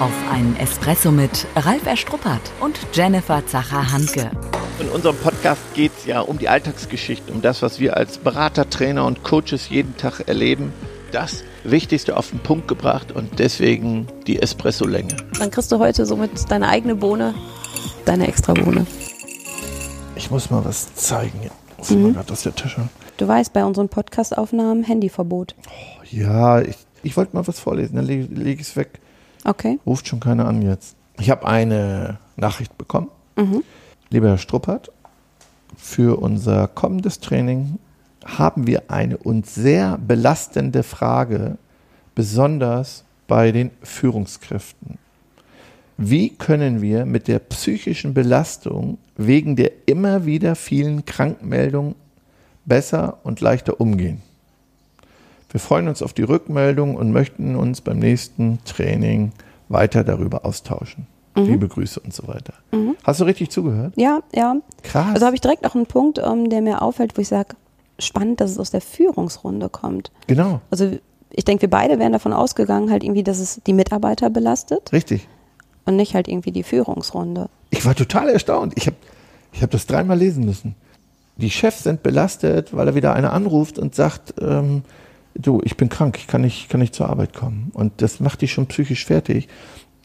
Auf einen Espresso mit Ralf Erstruppert und Jennifer Zacher-Hanke. In unserem Podcast geht es ja um die Alltagsgeschichte, um das, was wir als Berater, Trainer und Coaches jeden Tag erleben. Das Wichtigste auf den Punkt gebracht und deswegen die Espresso-Länge. Dann kriegst du heute somit deine eigene Bohne, deine extra Bohne. Ich muss mal was zeigen. Ich muss mal gerade aus der Tasche. Du weißt, bei unseren Podcast-Aufnahmen Handyverbot. Ja, ich, ich wollte mal was vorlesen, dann lege leg ich es weg. Okay. Ruft schon keiner an jetzt. Ich habe eine Nachricht bekommen. Lieber Herr Struppert, für unser kommendes Training haben wir eine uns sehr belastende Frage, besonders bei den Führungskräften. Wie können wir mit der psychischen Belastung wegen der immer wieder vielen Krankmeldungen besser und leichter umgehen? Wir freuen uns auf die Rückmeldung und möchten uns beim nächsten Training weiter darüber austauschen. Liebe Grüße und so weiter. Hast du richtig zugehört? Ja, ja. Krass. Also habe ich direkt auch einen Punkt, ähm, der mir auffällt, wo ich sage, spannend, dass es aus der Führungsrunde kommt. genau, Also ich denke, wir beide wären davon ausgegangen, halt irgendwie, dass es die Mitarbeiter belastet richtig. und nicht halt irgendwie die Führungsrunde. Ich war total erstaunt. Ich habe ich hab das dreimal lesen müssen. Die Chefs sind belastet, weil er wieder einer anruft und sagt, ähm, du, ich bin krank, ich kann nicht, kann nicht zur Arbeit kommen. Und das macht die schon psychisch fertig.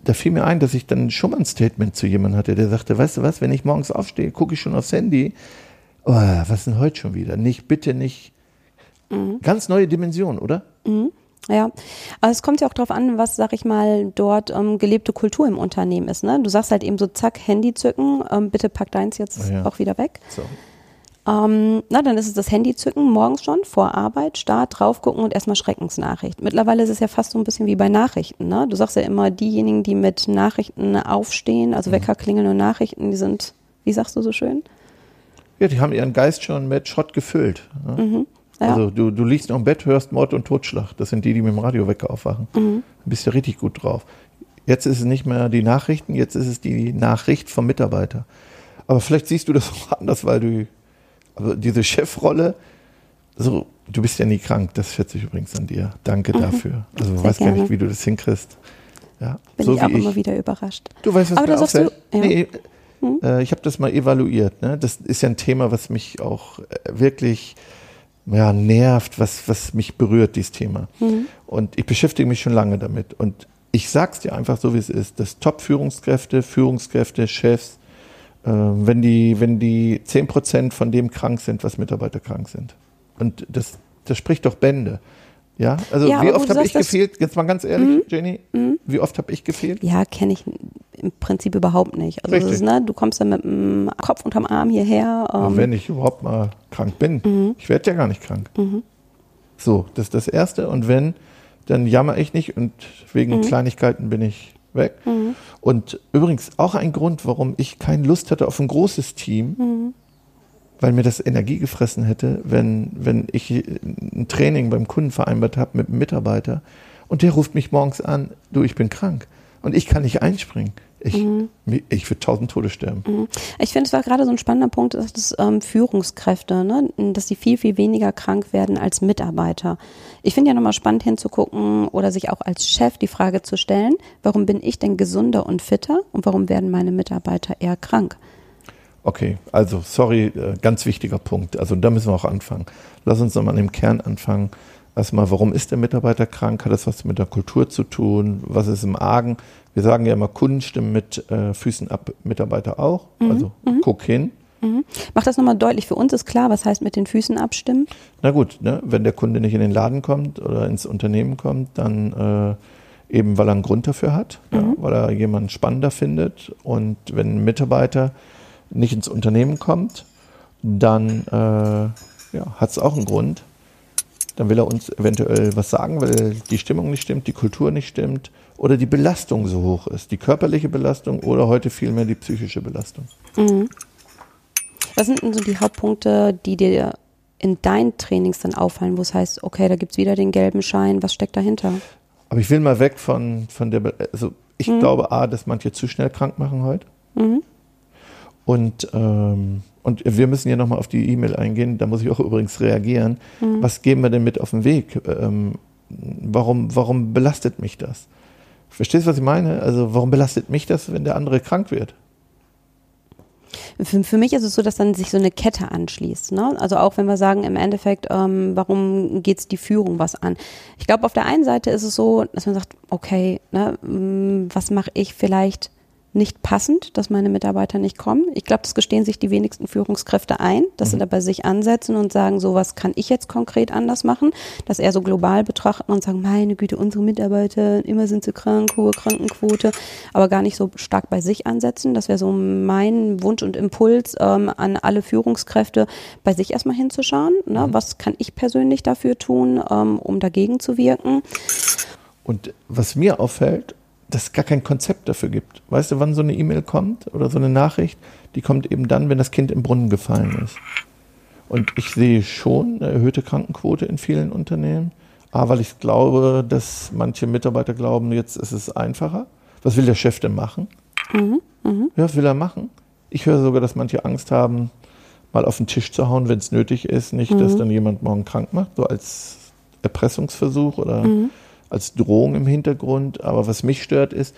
Da fiel mir ein, dass ich dann schon mal ein Statement zu jemandem hatte, der sagte, weißt du was, wenn ich morgens aufstehe, gucke ich schon aufs Handy. Oh, was denn heute schon wieder? Nicht, bitte nicht. Ganz neue Dimension, oder? Ja, aber es kommt ja auch darauf an, was, sag ich mal, dort ähm, gelebte Kultur im Unternehmen ist. Ne? Du sagst halt eben so, zack, Handy zücken, ähm, bitte pack deins jetzt Ja. auch wieder weg. So. Ähm, na, dann ist es das Handy zücken, morgens schon, vor Arbeit, Start, drauf gucken und erstmal Schreckensnachricht. Mittlerweile ist es ja fast so ein bisschen wie bei Nachrichten. Ne? Du sagst ja immer, diejenigen, die mit Nachrichten aufstehen, also Wecker klingeln und Nachrichten, die sind, wie sagst du so schön? Ja, die haben ihren Geist schon mit Schrott gefüllt. Ne? Ja. Also du, du liegst noch im Bett, hörst Mord und Totschlag. Das sind die, die mit dem Radiowecker aufwachen. Du bist ja richtig gut drauf. Jetzt ist es nicht mehr die Nachrichten, jetzt ist es die Nachricht vom Mitarbeiter. Aber vielleicht siehst du das auch anders, weil du also diese Chefrolle, so, du bist ja nie krank, das schätze ich übrigens an dir. Danke dafür. Also ich weiß gar nicht, gerne. wie du das hinkriegst. Ja, Bin so ich auch wie immer wieder überrascht. Du weißt, was Aber mir du- auffällt? ja. Nee, äh, ich habe das mal evaluiert. Ne? Das ist ja ein Thema, was mich auch äh, wirklich ja, nervt, was, was mich berührt, dieses Thema. Mhm. Und ich beschäftige mich schon lange damit. Und ich sag's dir einfach so, wie es ist. Dass Top-Führungskräfte, Führungskräfte, Chefs, wenn die, wenn die 10% von dem krank sind, was Mitarbeiter krank sind. Und das, das spricht doch Bände. Ja, also Ja, wie oft habe ich gefehlt? Jetzt mal ganz ehrlich, Jenny, wie oft habe ich gefehlt? Ja, kenne ich im Prinzip überhaupt nicht. Also ist, ne, du kommst dann mit dem Kopf unterm Arm hierher. Ähm, wenn ich überhaupt mal krank bin. Ich werde ja gar nicht krank. So, das ist das Erste. Und wenn, dann jammer ich nicht und wegen Kleinigkeiten bin ich weg. Und übrigens auch ein Grund, warum ich keine Lust hatte auf ein großes Team, weil mir das Energie gefressen hätte, wenn, wenn ich ein Training beim Kunden vereinbart habe mit einem Mitarbeiter und der ruft mich morgens an, du, ich bin krank und ich kann nicht einspringen. Ich, ich würde tausend Tode sterben. Ich finde, es war gerade so ein spannender Punkt, dass das ähm, Führungskräfte, ne, dass die viel, viel weniger krank werden als Mitarbeiter. Ich finde ja nochmal spannend hinzugucken oder sich auch als Chef die Frage zu stellen, warum bin ich denn gesunder und fitter und warum werden meine Mitarbeiter eher krank? Okay, also sorry, äh, ganz wichtiger Punkt. Also da müssen wir auch anfangen. Lass uns nochmal an dem Kern anfangen. Erstmal, warum ist der Mitarbeiter krank? Hat das was mit der Kultur zu tun? Was ist im Argen? Wir sagen ja immer, Kunden stimmen mit äh, Füßen ab, Mitarbeiter auch. Also guck hin. Mach das nochmal deutlich. Für uns ist klar, was heißt mit den Füßen abstimmen? Na gut, ne, wenn der Kunde nicht in den Laden kommt oder ins Unternehmen kommt, dann äh, eben, weil er einen Grund dafür hat, ja, weil er jemanden spannender findet. Und wenn ein Mitarbeiter nicht ins Unternehmen kommt, dann äh, ja, hat es auch einen Grund. Dann will er uns eventuell was sagen, weil die Stimmung nicht stimmt, die Kultur nicht stimmt oder die Belastung so hoch ist. Die körperliche Belastung oder heute vielmehr die psychische Belastung. Was sind denn so die Hauptpunkte, die dir in deinen Trainings dann auffallen, wo es heißt, okay, da gibt's wieder den gelben Schein, was steckt dahinter? Aber ich will mal weg von, von der, Be also ich glaube A, dass manche zu schnell krank machen heute. Und, ähm, und wir müssen ja nochmal auf die E-Mail eingehen, da muss ich auch übrigens reagieren. Was geben wir denn mit auf den Weg? Ähm, warum, warum belastet mich das? Verstehst du, was ich meine? Also warum belastet mich das, wenn der andere krank wird? Für, für mich ist es so, dass dann sich so eine Kette anschließt. Ne? Also auch wenn wir sagen, im Endeffekt, ähm, warum geht es die Führung was an? Ich glaube, auf der einen Seite ist es so, dass man sagt, okay, ne, was mache ich vielleicht nicht passend, dass meine Mitarbeiter nicht kommen. Ich glaube, das gestehen sich die wenigsten Führungskräfte ein, dass mhm. sie da bei sich ansetzen und sagen, so was kann ich jetzt konkret anders machen, dass er so global betrachten und sagen, meine Güte, unsere Mitarbeiter, immer sind sie krank, hohe Krankenquote, aber gar nicht so stark bei sich ansetzen. Das wäre so mein Wunsch und Impuls ähm, an alle Führungskräfte, bei sich erstmal hinzuschauen. Ne? Mhm. Was kann ich persönlich dafür tun, ähm, um dagegen zu wirken? Und was mir auffällt, dass es gar kein Konzept dafür gibt. Weißt du, wann so eine E-Mail kommt oder so eine Nachricht? Die kommt eben dann, wenn das Kind im Brunnen gefallen ist. Und ich sehe schon eine erhöhte Krankenquote in vielen Unternehmen. A, weil ich glaube, dass manche Mitarbeiter glauben, jetzt ist es einfacher. Was will der Chef denn machen? Mhm, mh. Ja, was will er machen? Ich höre sogar, dass manche Angst haben, mal auf den Tisch zu hauen, wenn es nötig ist. Nicht, mhm. dass dann jemand morgen krank macht, so als Erpressungsversuch oder mhm als Drohung im Hintergrund. Aber was mich stört ist,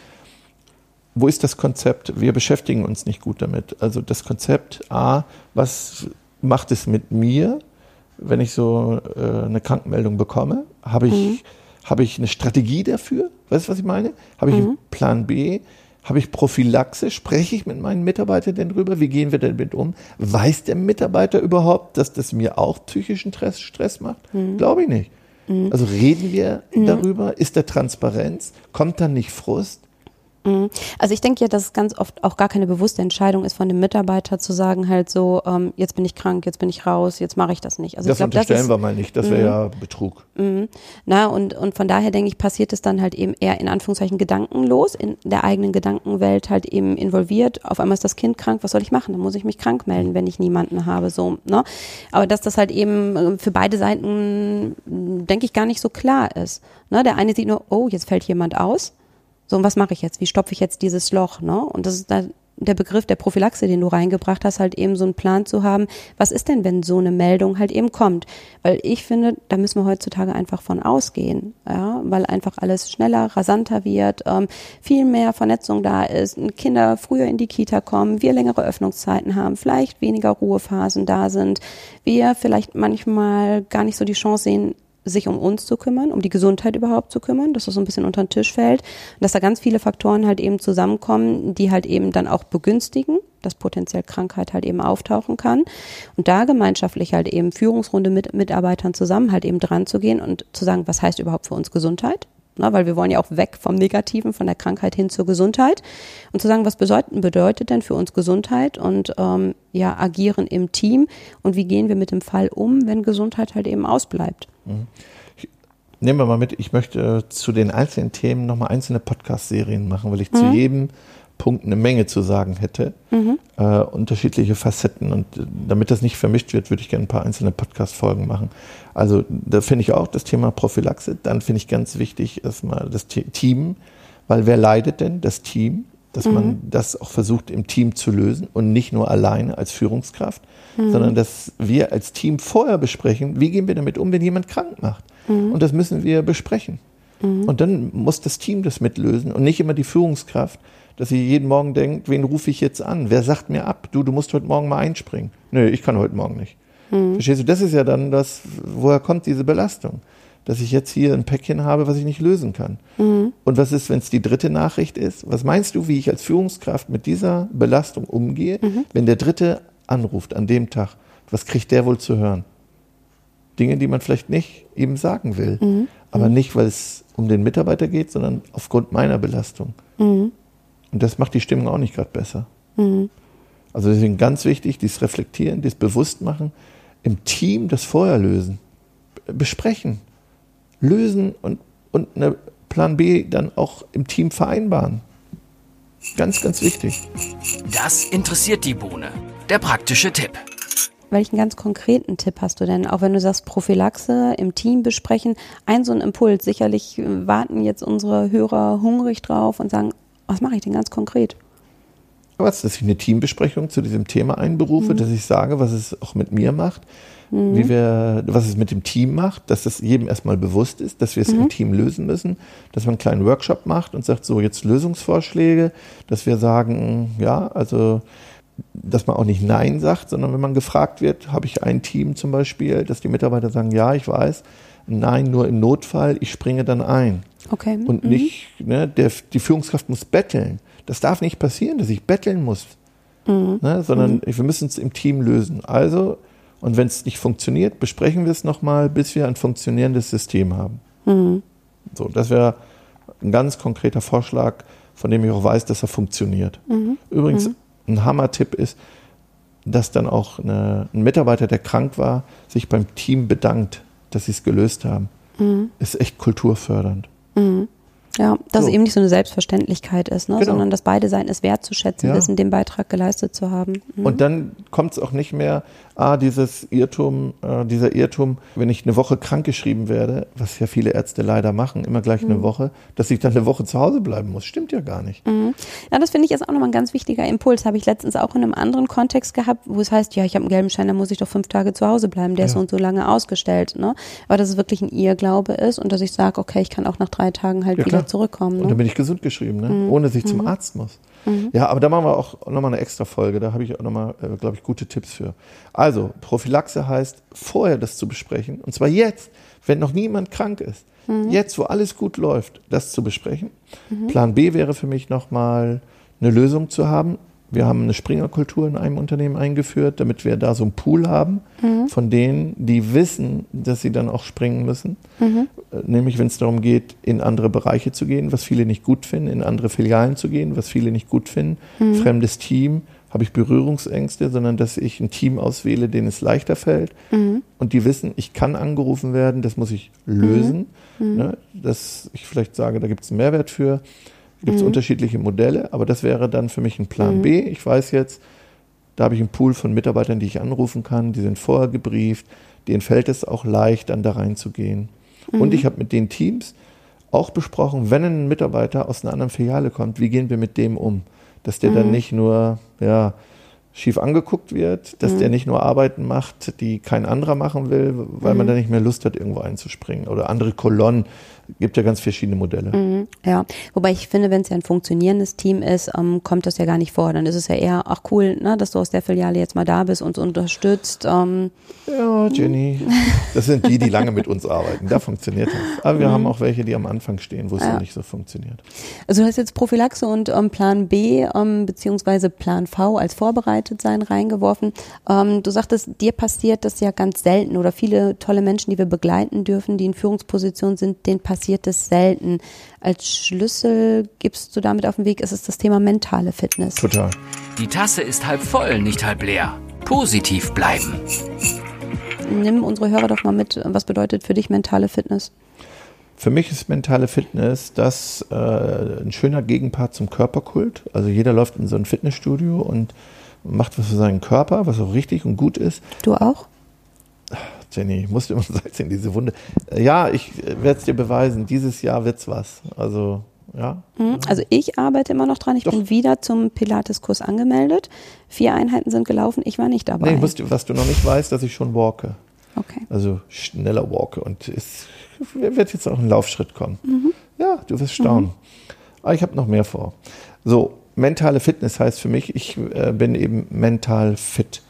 wo ist das Konzept? Wir beschäftigen uns nicht gut damit. Also das Konzept A, was macht es mit mir, wenn ich so äh, eine Krankmeldung bekomme? Habe ich, mhm. habe ich eine Strategie dafür? Weißt du, was ich meine? Habe ich mhm. einen Plan B? Habe ich Prophylaxe? Spreche ich mit meinen Mitarbeitern denn drüber? Wie gehen wir damit um? Weiß der Mitarbeiter überhaupt, dass das mir auch psychischen Stress, Stress macht? Mhm. Glaube ich nicht. Mhm. Also reden wir mhm. darüber? Ist da Transparenz? Kommt da nicht Frust? Mhm. Also ich denke ja, dass es ganz oft auch gar keine bewusste Entscheidung ist von dem Mitarbeiter zu sagen halt so, ähm, jetzt bin ich krank, jetzt bin ich raus, jetzt mache ich das nicht. Also das ich glaub, unterstellen das ist, wir mal nicht, das wäre ja Betrug. Mhm. Na und, und von daher denke ich, passiert es dann halt eben eher in Anführungszeichen gedankenlos, in der eigenen Gedankenwelt halt eben involviert. Auf einmal ist das Kind krank, was soll ich machen? Dann muss ich mich krank melden, wenn ich niemanden habe, so. Ne? Aber dass das halt eben äh, für beide Seiten, denke ich, gar nicht so klar ist. Ne? Der eine sieht nur, oh, jetzt fällt jemand aus so, und was mache ich jetzt? Wie stopfe ich jetzt dieses Loch? Ne? Und das ist dann der Begriff der Prophylaxe, den du reingebracht hast, halt eben so einen Plan zu haben. Was ist denn, wenn so eine Meldung halt eben kommt? Weil ich finde, da müssen wir heutzutage einfach von ausgehen, ja, weil einfach alles schneller, rasanter wird, ähm, viel mehr Vernetzung da ist, Kinder früher in die Kita kommen, wir längere Öffnungszeiten haben, vielleicht weniger Ruhephasen da sind, wir vielleicht manchmal gar nicht so die Chance sehen, sich um uns zu kümmern, um die Gesundheit überhaupt zu kümmern, dass das so ein bisschen unter den Tisch fällt und dass da ganz viele Faktoren halt eben zusammenkommen, die halt eben dann auch begünstigen, dass potenziell Krankheit halt eben auftauchen kann und da gemeinschaftlich halt eben Führungsrunde mit Mitarbeitern zusammen halt eben dran zu gehen und zu sagen, was heißt überhaupt für uns Gesundheit? Na, weil wir wollen ja auch weg vom Negativen, von der Krankheit hin zur Gesundheit und zu sagen, was bedeutet, bedeutet denn für uns Gesundheit und ähm, ja agieren im Team und wie gehen wir mit dem Fall um, wenn Gesundheit halt eben ausbleibt? Mhm. Nehmen wir mal mit, ich möchte zu den einzelnen Themen nochmal einzelne Podcast-Serien machen, weil ich mhm. zu jedem Punkt eine Menge zu sagen hätte. Mhm. Äh, unterschiedliche Facetten. Und damit das nicht vermischt wird, würde ich gerne ein paar einzelne Podcast-Folgen machen. Also da finde ich auch das Thema Prophylaxe. Dann finde ich ganz wichtig erstmal das Team, weil wer leidet denn? Das Team dass mhm. man das auch versucht im Team zu lösen und nicht nur alleine als Führungskraft, mhm. sondern dass wir als Team vorher besprechen, wie gehen wir damit um, wenn jemand krank macht. Mhm. Und das müssen wir besprechen. Mhm. Und dann muss das Team das mitlösen und nicht immer die Führungskraft, dass sie jeden Morgen denkt, wen rufe ich jetzt an? Wer sagt mir ab? Du, du musst heute Morgen mal einspringen. Nö, ich kann heute Morgen nicht. Mhm. Verstehst du? Das ist ja dann das, woher kommt diese Belastung? dass ich jetzt hier ein Päckchen habe, was ich nicht lösen kann. Mhm. Und was ist, wenn es die dritte Nachricht ist? Was meinst du, wie ich als Führungskraft mit dieser Belastung umgehe, mhm. wenn der dritte anruft an dem Tag? Was kriegt der wohl zu hören? Dinge, die man vielleicht nicht eben sagen will. Mhm. Aber mhm. nicht, weil es um den Mitarbeiter geht, sondern aufgrund meiner Belastung. Mhm. Und das macht die Stimmung auch nicht gerade besser. Mhm. Also deswegen ganz wichtig, dieses Reflektieren, dieses Bewusstmachen, im Team das Feuer lösen, besprechen lösen und, und eine Plan B dann auch im Team vereinbaren. Ganz, ganz wichtig. Das interessiert die Bohne. Der praktische Tipp. Welchen ganz konkreten Tipp hast du denn? Auch wenn du sagst, Prophylaxe im Team besprechen, ein so ein Impuls. Sicherlich warten jetzt unsere Hörer hungrig drauf und sagen, was mache ich denn ganz konkret? was, dass ich eine Teambesprechung zu diesem Thema einberufe, dass ich sage, was es auch mit mir macht, wie wir, was es mit dem Team macht, dass das jedem erstmal bewusst ist, dass wir es im Team lösen müssen, dass man einen kleinen Workshop macht und sagt, so jetzt Lösungsvorschläge, dass wir sagen, ja, also dass man auch nicht Nein sagt, sondern wenn man gefragt wird, habe ich ein Team zum Beispiel, dass die Mitarbeiter sagen, ja, ich weiß, Nein, nur im Notfall, ich springe dann ein. Okay. Und nicht, ne, der, die Führungskraft muss betteln. Das darf nicht passieren, dass ich betteln muss. Ne, sondern wir müssen es im Team lösen. Also, und wenn es nicht funktioniert, besprechen wir es nochmal, bis wir ein funktionierendes System haben. So, das wäre ein ganz konkreter Vorschlag, von dem ich auch weiß, dass er funktioniert. Übrigens, ein Hammer-Tipp ist, dass dann auch eine, ein Mitarbeiter, der krank war, sich beim Team bedankt, dass sie es gelöst haben. Ist echt kulturfördernd. Ja, dass So. es eben nicht so eine Selbstverständlichkeit ist, ne? Genau. sondern dass beide Seiten es wertzuschätzen Ja. wissen, den Beitrag geleistet zu haben. Mhm. Und dann kommt es auch nicht mehr, ah, dieses Irrtum, äh, dieser Irrtum, wenn ich eine Woche krankgeschrieben werde, was ja viele Ärzte leider machen, immer gleich Mhm. eine Woche, dass ich dann eine Woche zu Hause bleiben muss. Stimmt ja gar nicht. Ja, das finde ich ist auch nochmal ein ganz wichtiger Impuls. Habe ich letztens auch in einem anderen Kontext gehabt, wo es heißt, ja, ich habe einen gelben Schein, dann muss ich doch fünf Tage zu Hause bleiben. Der ist Ja. so und so lange ausgestellt. Ne? Aber dass es wirklich ein Irrglaube ist und dass ich sage, okay, ich kann auch nach drei Tagen halt Ja, wieder klar. zurückkommen. Und Ne? dann bin ich gesund geschrieben, ne? Mhm. ohne dass ich zum Arzt muss. Ja, aber da machen wir auch nochmal eine extra Folge. Da habe ich auch nochmal, äh, glaube ich, gute Tipps für. Also, Prophylaxe heißt, vorher das zu besprechen. Und zwar jetzt, wenn noch niemand krank ist. Mhm. Jetzt, wo alles gut läuft, das zu besprechen. Plan B wäre für mich nochmal eine Lösung zu haben. Wir haben eine Springerkultur in einem Unternehmen eingeführt, damit wir da so einen Pool haben von denen, die wissen, dass sie dann auch springen müssen. Äh, Nämlich, wenn es darum geht, in andere Bereiche zu gehen, was viele nicht gut finden, in andere Filialen zu gehen, was viele nicht gut finden. Fremdes Team, habe ich Berührungsängste, sondern dass ich ein Team auswähle, denen es leichter fällt. Und die wissen, ich kann angerufen werden, das muss ich lösen. Ne? Dass ich vielleicht sage, da gibt es einen Mehrwert für. Gibt es unterschiedliche Modelle, aber das wäre dann für mich ein Plan B. Ich weiß jetzt, da habe ich einen Pool von Mitarbeitern, die ich anrufen kann, die sind vorher gebrieft, denen fällt es auch leicht, dann da reinzugehen. Und ich habe mit den Teams auch besprochen, wenn ein Mitarbeiter aus einer anderen Filiale kommt, wie gehen wir mit dem um? Dass der dann nicht nur ja, schief angeguckt wird, dass der nicht nur Arbeiten macht, die kein anderer machen will, weil man dann nicht mehr Lust hat, irgendwo einzuspringen. Oder andere Kolonnen, gibt ja ganz verschiedene Modelle. Mhm. Ja, wobei ich finde, wenn es ja ein funktionierendes Team ist, ähm, kommt das ja gar nicht vor. Dann ist es ja eher, ach cool, ne, dass du aus der Filiale jetzt mal da bist und uns unterstützt. Ähm, Ja, Jenny, das sind die, die lange mit uns arbeiten. Da funktioniert das. Aber wir haben auch welche, die am Anfang stehen, wo es Ja. nicht so funktioniert. Also du hast jetzt Prophylaxe und ähm, Plan B ähm, beziehungsweise Plan V als vorbereitet sein reingeworfen. Ähm, du sagtest, dir passiert das ja ganz selten oder viele tolle Menschen, die wir begleiten dürfen, die in Führungspositionen sind, denen passiert es selten. Als Schlüssel gibst du damit auf den Weg, ist es das Thema mentale Fitness. Total. Die Tasse ist halb voll, nicht halb leer. Positiv bleiben. Nimm unsere Hörer doch mal mit, was bedeutet für dich mentale Fitness? Für mich ist mentale Fitness das äh, ein schöner Gegenpart zum Körperkult. Also jeder läuft in so ein Fitnessstudio und macht was für seinen Körper, was auch richtig und gut ist. Du auch? Jenny, ich musste immer Salz in diese Wunde. Äh, Ja, ich werde es dir beweisen. Dieses Jahr wird's was. Also, ja. Mhm. Also ich arbeite immer noch dran. Ich Doch. bin wieder zum Pilates-Kurs angemeldet. Vier Einheiten sind gelaufen. Ich war nicht dabei. Nee, ich musste, was du noch nicht weißt, dass ich schon walke. okay. Also schneller walke. Und es wird jetzt auch ein Laufschritt kommen. Ja, du wirst staunen. Aber ich habe noch mehr vor. So, mentale Fitness heißt für mich, ich äh, bin eben mental fit.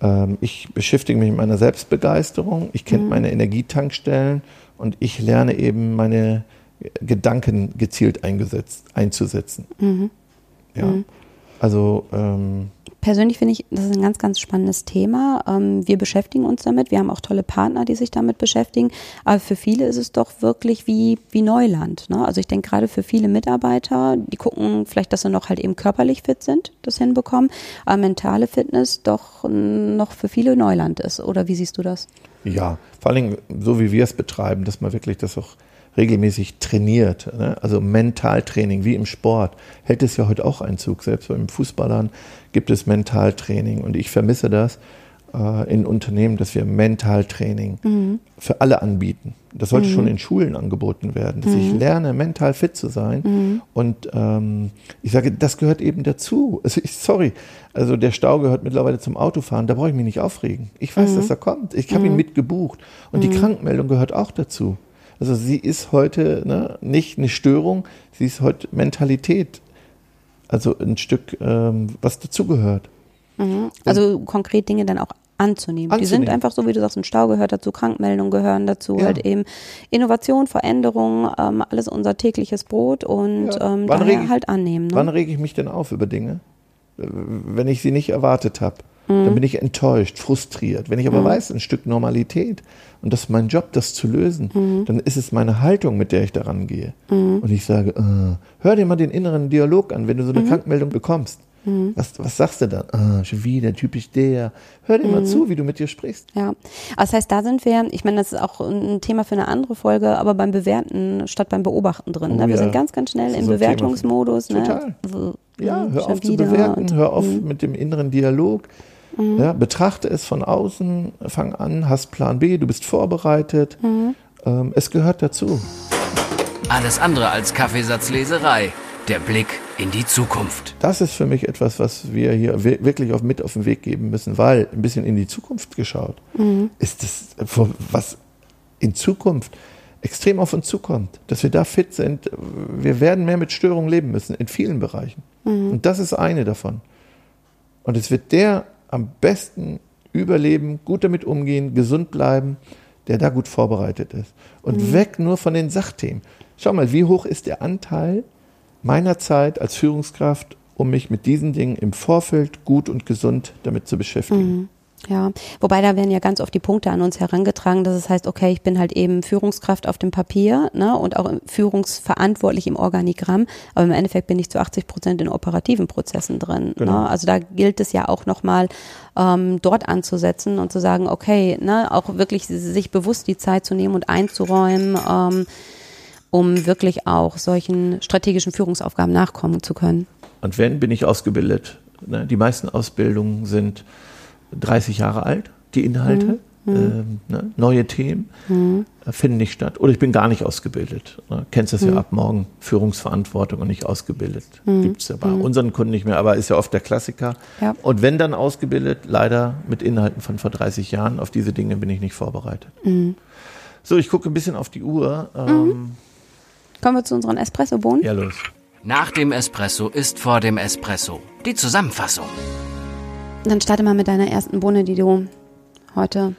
Ähm, ich beschäftige mich mit meiner Selbstbegeisterung. Ich kenne meine Energietankstellen und ich lerne eben meine Gedanken gezielt eingesetzt, einzusetzen. Ja. Also ähm, Persönlich finde ich, das ist ein ganz, ganz spannendes Thema. Ähm, wir beschäftigen uns damit. Wir haben auch tolle Partner, die sich damit beschäftigen. Aber für viele ist es doch wirklich wie, wie Neuland. Ne? Also ich denke gerade für viele Mitarbeiter, die gucken vielleicht, dass sie noch halt eben körperlich fit sind, das hinbekommen. Aber mentale Fitness doch noch für viele Neuland ist. Oder wie siehst du das? Ja, vor allen Dingen so wie wir es betreiben, dass man wirklich das auch regelmäßig trainiert. Ne? Also Mentaltraining, wie im Sport, hält es ja heute auch Einzug. Selbst beim Fußballern gibt es Mentaltraining und ich vermisse das. äh, in Unternehmen, dass wir Mentaltraining Mhm. für alle anbieten. Das sollte schon in Schulen angeboten werden, dass Mhm. ich lerne, mental fit zu sein. Und ähm, ich sage, das gehört eben dazu. Also ich, sorry, also der Stau gehört mittlerweile zum Autofahren, da brauche ich mich nicht aufregen. Ich weiß, Mhm. dass er kommt. Ich habe ihn mitgebucht. Und die Krankmeldung gehört auch dazu. Also sie ist heute ne, nicht eine Störung, sie ist heute Mentalität. Also ein Stück, ähm, was dazugehört. Also konkret Dinge dann auch anzunehmen. Die sind Anzunehmen. einfach so, wie du sagst, ein Stau gehört dazu, Krankmeldungen gehören dazu, Ja. halt eben Innovation, Veränderung, ähm, alles unser tägliches Brot und Ja. ähm, daher ich- halt annehmen. Ne? Wann rege ich mich denn auf über Dinge? Äh, Wenn ich sie nicht erwartet habe, Mhm. dann bin ich enttäuscht, frustriert. Wenn ich aber weiß, ein Stück Normalität und das ist mein Job, das zu lösen, Mhm. dann ist es meine Haltung, mit der ich daran gehe. Und ich sage, äh, hör dir mal den inneren Dialog an, wenn du so Mhm. eine Krankmeldung bekommst. Was, was sagst du dann? Ah, schon wieder, typisch der. Hör dir Mhm. mal zu, wie du mit dir sprichst. Ja, das heißt, da sind wir, ich meine, das ist auch ein Thema für eine andere Folge, aber beim Bewerten statt beim Beobachten drin. Oh ne? Wir ja. sind ganz, ganz schnell im Thema Bewertungsmodus. Ne? Total. So, Ja, hör auf zu bewerten, hör auf hm. mit dem inneren Dialog. Ja, betrachte es von außen, fang an, hast Plan B, du bist vorbereitet. Mhm. Ähm, es gehört dazu. Alles andere als Kaffeesatzleserei. Der Blick in die Zukunft. Das ist für mich etwas, was wir hier wi- wirklich auf, mit auf den Weg geben müssen, weil ein bisschen in die Zukunft geschaut Mhm. ist das, was in Zukunft extrem auf uns zukommt, dass wir da fit sind. Wir werden mehr mit Störungen leben müssen, in vielen Bereichen. Mhm. Und das ist eine davon. Und es wird der am besten überleben, gut damit umgehen, gesund bleiben, der da gut vorbereitet ist. Und weg nur von den Sachthemen. Schau mal, wie hoch ist der Anteil meiner Zeit als Führungskraft, um mich mit diesen Dingen im Vorfeld gut und gesund damit zu beschäftigen. Ja, wobei da werden ja ganz oft die Punkte an uns herangetragen, dass es heißt, okay, ich bin halt eben Führungskraft auf dem Papier ne, und auch führungsverantwortlich im Organigramm, aber im Endeffekt bin ich zu 80 Prozent in operativen Prozessen drin. Genau. Ne? Also da gilt es ja auch nochmal ähm, dort anzusetzen und zu sagen, okay, ne, auch wirklich sich bewusst die Zeit zu nehmen und einzuräumen, ähm, um wirklich auch solchen strategischen Führungsaufgaben nachkommen zu können. Und wenn bin ich ausgebildet? Ne? Die meisten Ausbildungen sind 30 Jahre alt, die Inhalte. Ähm, ne? Neue Themen äh, finden nicht statt. Oder ich bin gar nicht ausgebildet. Ne? Kennst das ja ab morgen, Führungsverantwortung und nicht ausgebildet. Gibt es ja bei unseren Kunden nicht mehr, aber ist ja oft der Klassiker. Ja. Und wenn dann ausgebildet, leider mit Inhalten von vor 30 Jahren, auf diese Dinge bin ich nicht vorbereitet. So, ich gucke ein bisschen auf die Uhr. Ähm, Kommen wir zu unseren Espresso-Bohnen. Ja, los. Nach dem Espresso ist vor dem Espresso. Die Zusammenfassung. Dann starte mal mit deiner ersten Bohne, die du heute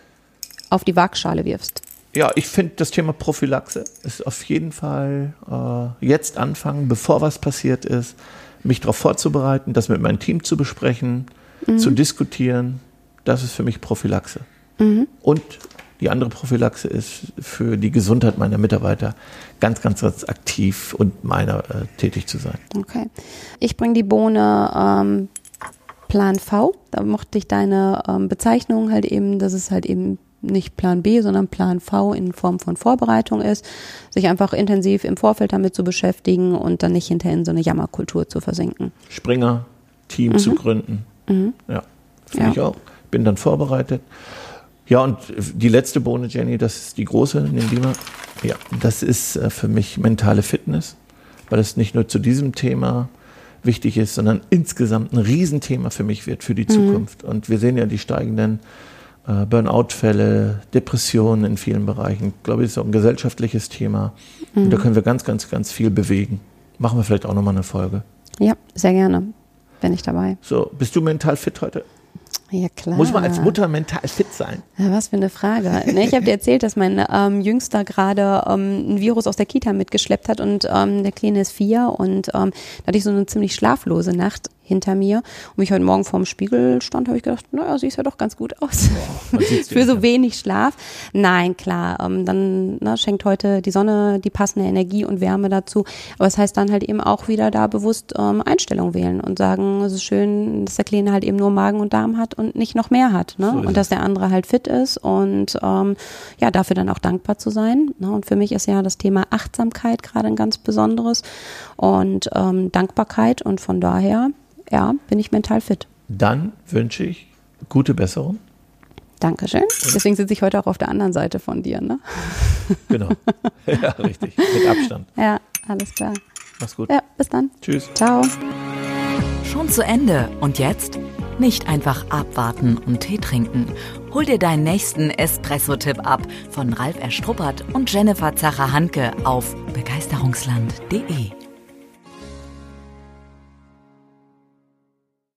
auf die Waagschale wirfst. Ja, ich finde das Thema Prophylaxe ist auf jeden Fall äh, jetzt anfangen, bevor was passiert ist, mich darauf vorzubereiten, das mit meinem Team zu besprechen, zu diskutieren. Das ist für mich Prophylaxe. Und die andere Prophylaxe ist für die Gesundheit meiner Mitarbeiter ganz, ganz, ganz aktiv und meiner äh, tätig zu sein. Okay. Ich bringe die Bohne ähm, Plan V. Da mochte ich deine ähm, Bezeichnung halt eben, dass es halt eben nicht Plan B, sondern Plan V in Form von Vorbereitung ist, sich einfach intensiv im Vorfeld damit zu beschäftigen und dann nicht hinterher in so eine Jammerkultur zu versinken. Springer, Team zu gründen. Ja, finde Ja. ich auch. Bin dann vorbereitet. Ja, und die letzte Bohne, Jenny, das ist die große, nimm die mal. Ja, das ist äh, für mich mentale Fitness, weil es nicht nur zu diesem Thema wichtig ist, sondern insgesamt ein Riesenthema für mich wird für die Zukunft. Und wir sehen ja die steigenden äh, Burnout-Fälle, Depressionen in vielen Bereichen. Ich glaube, das ist auch ein gesellschaftliches Thema. Und da können wir ganz, ganz, ganz viel bewegen. Machen wir vielleicht auch nochmal eine Folge. Ja, sehr gerne. Bin ich dabei. So, bist du mental fit heute? Ja, klar. Muss man als Mutter mental fit sein? Ja, was für eine Frage. Ne, ich habe dir erzählt, dass mein ähm, Jüngster gerade ähm, ein Virus aus der Kita mitgeschleppt hat und ähm, der Kleine ist vier und ähm, da hatte ich so eine ziemlich schlaflose Nacht hinter mir und wie ich heute Morgen vorm Spiegel stand, habe ich gedacht, naja, siehst ja doch ganz gut aus. dir Für so wenig Schlaf. Nein, klar, ähm, dann ne, schenkt heute die Sonne die passende Energie und Wärme dazu. Aber es heißt dann halt eben auch wieder da bewusst ähm, Einstellung wählen und sagen, es ist schön, dass der Kleine halt eben nur Magen und Darm hat und nicht noch mehr hat. Ne? So und dass der andere halt fit ist und ähm, ja, dafür dann auch dankbar zu sein. Ne? Und für mich ist ja das Thema Achtsamkeit gerade ein ganz besonderes und ähm, Dankbarkeit und von daher, ja, bin ich mental fit. Dann wünsche ich gute Besserung, Dankeschön. Deswegen sitze ich heute auch auf der anderen Seite von dir, ne? Genau. ja, richtig. Mit Abstand. Ja, alles klar. Mach's gut. Ja, bis dann. Tschüss. Ciao. Schon zu Ende. Und jetzt? Nicht einfach abwarten und Tee trinken. Hol dir deinen nächsten Espresso-Tipp ab von Ralf Erstruppert und Jennifer Zacher-Hanke auf begeisterungsland.de.